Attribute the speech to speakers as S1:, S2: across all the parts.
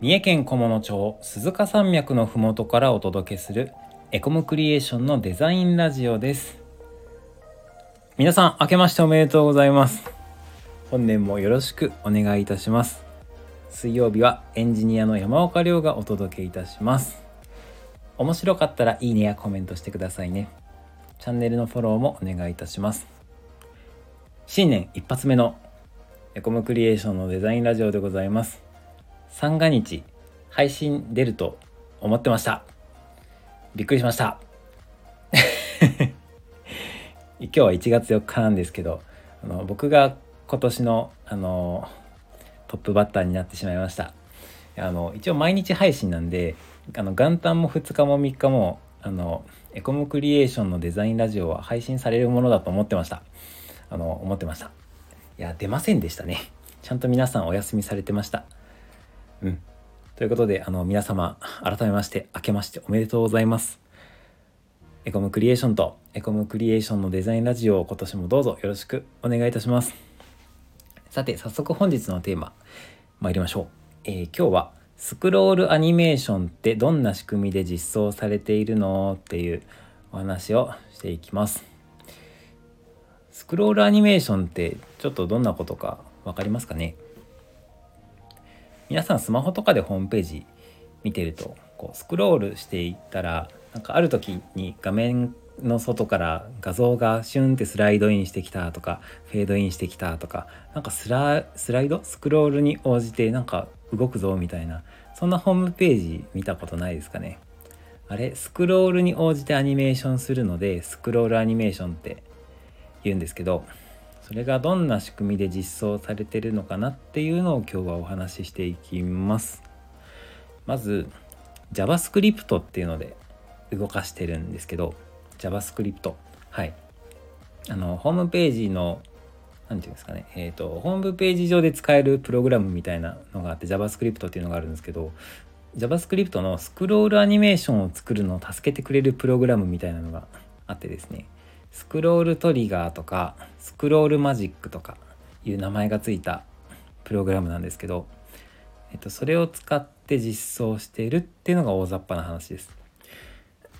S1: 三重県菰野町鈴鹿山脈のふもとからお届けするエコムクリエーションのデザインラジオです。皆さん明けましておめでとうございます。本年もよろしくお願いいたします。水曜日はエンジニアの山岡亮がお届けいたします。面白かったらいいねやコメントしてくださいね。チャンネルのフォローもお願いいたします。新年一発目のエコムクリエーションのデザインラジオでございます。三が日配信出ると思ってました。びっくりしました。今日は1月4日なんですけどあの僕が今年のあのトップバッターになってしまいました。あの一応毎日配信なんであの元旦も2日も3日もあのエコムクリエーションのデザインラジオは配信されるものだと思ってました。あの思ってました。いや出ませんでしたね。ちゃんと皆さんお休みされてました。うん。ということであの皆様改めまして明けましておめでとうございます。エコムクリエーションとエコムクリエーションのデザインラジオを今年もどうぞよろしくお願いいたします。さて早速本日のテーマ参りましょう、えー、今日はスクロールアニメーションってどんな仕組みで実装されているの？っていうお話をしていきます。スクロールアニメーションってちょっとどんなことか分かりますかね？皆さんスマホとかでホームページ見てるとこうスクロールしていったらなんかある時に画面の外から画像がシュンってスライドインしてきたとかフェードインしてきたとかなんかスライド？スクロールに応じてなんか動くぞみたいなそんなホームページ見たことないですかね。あれ？スクロールに応じてアニメーションするのでスクロールアニメーションって言うんですけどそれがどんな仕組みで実装されてるのかなっていうのを今日はお話ししていきます。まず JavaScript っていうので動かしてるんですけど JavaScript はい。あのホームページの何て言うんですかね。えっ、ー、とホームページ上で使えるプログラムみたいなのがあって JavaScript っていうのがあるんですけど JavaScript のスクロールアニメーションを作るのを助けてくれるプログラムみたいなのがあってですね。スクロールトリガーとかスクロールマジックとかいう名前がついたプログラムなんですけど、えっと、それを使って実装しているっていうのが大雑把な話です。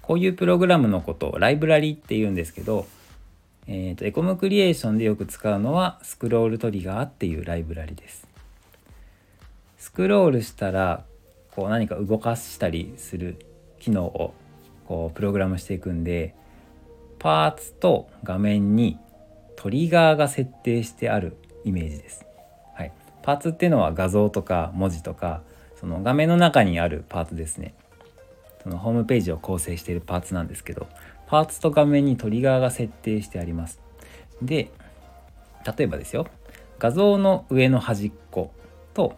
S1: こういうプログラムのことをライブラリって言うんですけど、えっとエコムクリエーションでよく使うのはスクロールトリガーっていうライブラリです。スクロールしたらこう何か動かしたりする機能をこうプログラムしていくんでパーツと画面にトリガーが設定してあるイメージです。はい、パーツっていうのは画像とか文字とかその画面の中にあるパーツですね。そのホームページを構成しているパーツなんですけどパーツと画面にトリガーが設定してあります。で例えばですよ画像の上の端っこと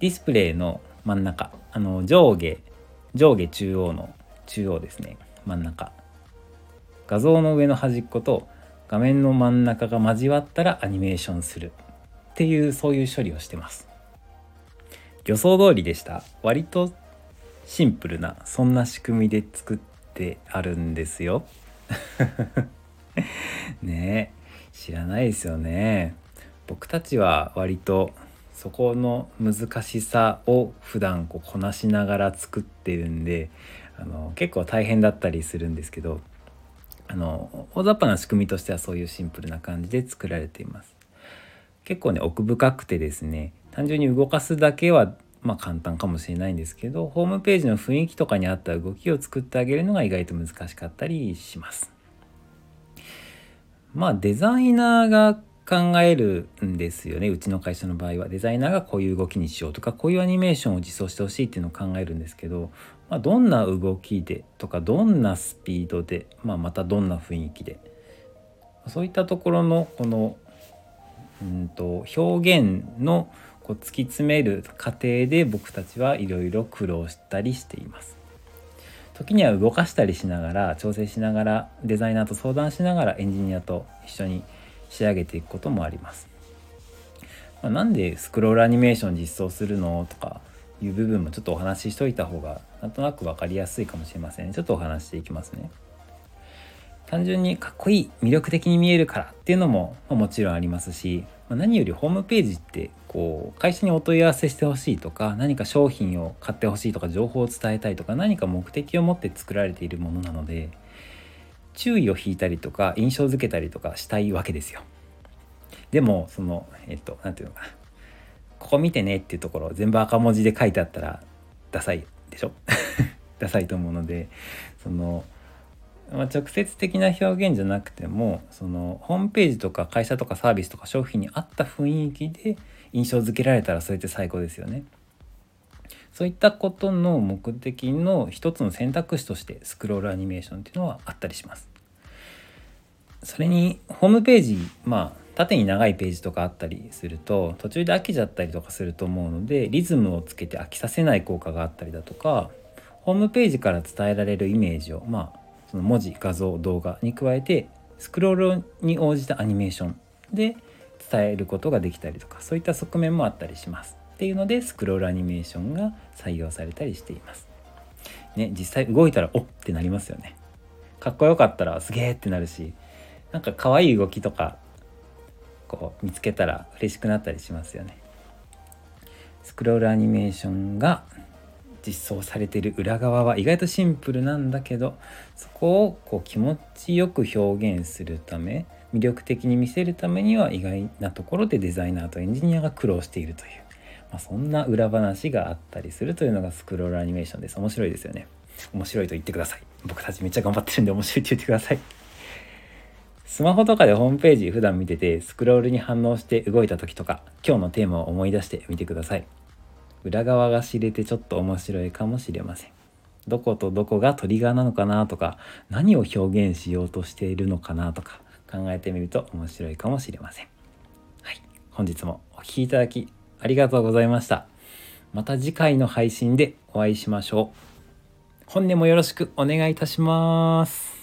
S1: ディスプレイの真ん中あの上下上下中央の中央ですね真ん中画像の上の端っこと画面の真ん中が交わったらアニメーションするっていうそういう処理をしてます。予想通りでした。割とシンプルなそんな仕組みで作ってあるんですよ。ねえ。知らないですよね。僕たちは割とそこの難しさを普段こうこなしながら作ってるんであの結構大変だったりするんですけどあの大雑把な仕組みとしてはそういうシンプルな感じで作られています。結構ね奥深くてですね単純に動かすだけはまあ簡単かもしれないんですけどホームページの雰囲気とかに合った動きを作ってあげるのが意外と難しかったりします。まあデザイナーが考えるんですよね。うちの会社の場合は。デザイナーがこういう動きにしようとかこういうアニメーションを実装してほしいっていうのを考えるんですけどまあ、どんな動きでとかどんなスピードで、まあ、またどんな雰囲気で。そういったところのこのうんと表現のこう突き詰める過程で僕たちはいろいろ苦労したりしています。時には動かしたりしながら調整しながらデザイナーと相談しながらエンジニアと一緒に仕上げていくこともあります。まあ、なんでスクロールアニメーション実装するのとかいう部分もちょっとお話ししといた方がなんとなく分かりやすいかもしれません、ね、ちょっとお話していきますね単純にかっこいい魅力的に見えるからっていうのももちろんありますし何よりホームページってこう会社にお問い合わせしてほしいとか何か商品を買ってほしいとか情報を伝えたいとか何か目的を持って作られているものなので注意を引いたりとか印象づけたりとかしたいわけですよ。でもそのえっと何て言うのかなここ見てねっていうところ全部赤文字で書いてあったらダサいでしょ？ダサいと思うのでそのまあ、直接的な表現じゃなくてもそのホームページとか会社とかサービスとか商品に合った雰囲気で印象づけられたらそれって最高ですよね。そういったことの目的の一つの選択肢としてスクロールアニメーションっていうのはあったりします。それにホームページまあ縦に長いページとかあったりすると途中で飽きちゃったりとかすると思うのでリズムをつけて飽きさせない効果があったりだとかホームページから伝えられるイメージをまあその文字画像動画に加えてスクロールに応じたアニメーションで伝えることができたりとかそういった側面もあったりしますっていうのでスクロールアニメーションが採用されたりしています。ね、実際動いたらおってなりますよね。かっこよかったらすげえってなるしなんか可愛い動きとかこう見つけたら嬉しくなったりしますよね。スクロールアニメーションが実装されている裏側は意外とシンプルなんだけどそこをこう気持ちよく表現するため魅力的に見せるためには意外なところでデザイナーとエンジニアが苦労しているという、まあ、そんな裏話があったりするというのがスクロールアニメーションです面白いですよね面白いと言ってください僕たちめっちゃ頑張ってるんで面白いって言ってくださいスマホとかでホームページ普段見ててスクロールに反応して動いた時とか今日のテーマを思い出してみてください裏側が知れてちょっと面白いかもしれません。どことどこがトリガーなのかなとか何を表現しようとしているのかなとか考えてみると面白いかもしれません。はい。本日もお聴きいただきありがとうございました。また次回の配信でお会いしましょう。本年もよろしくお願いいたします。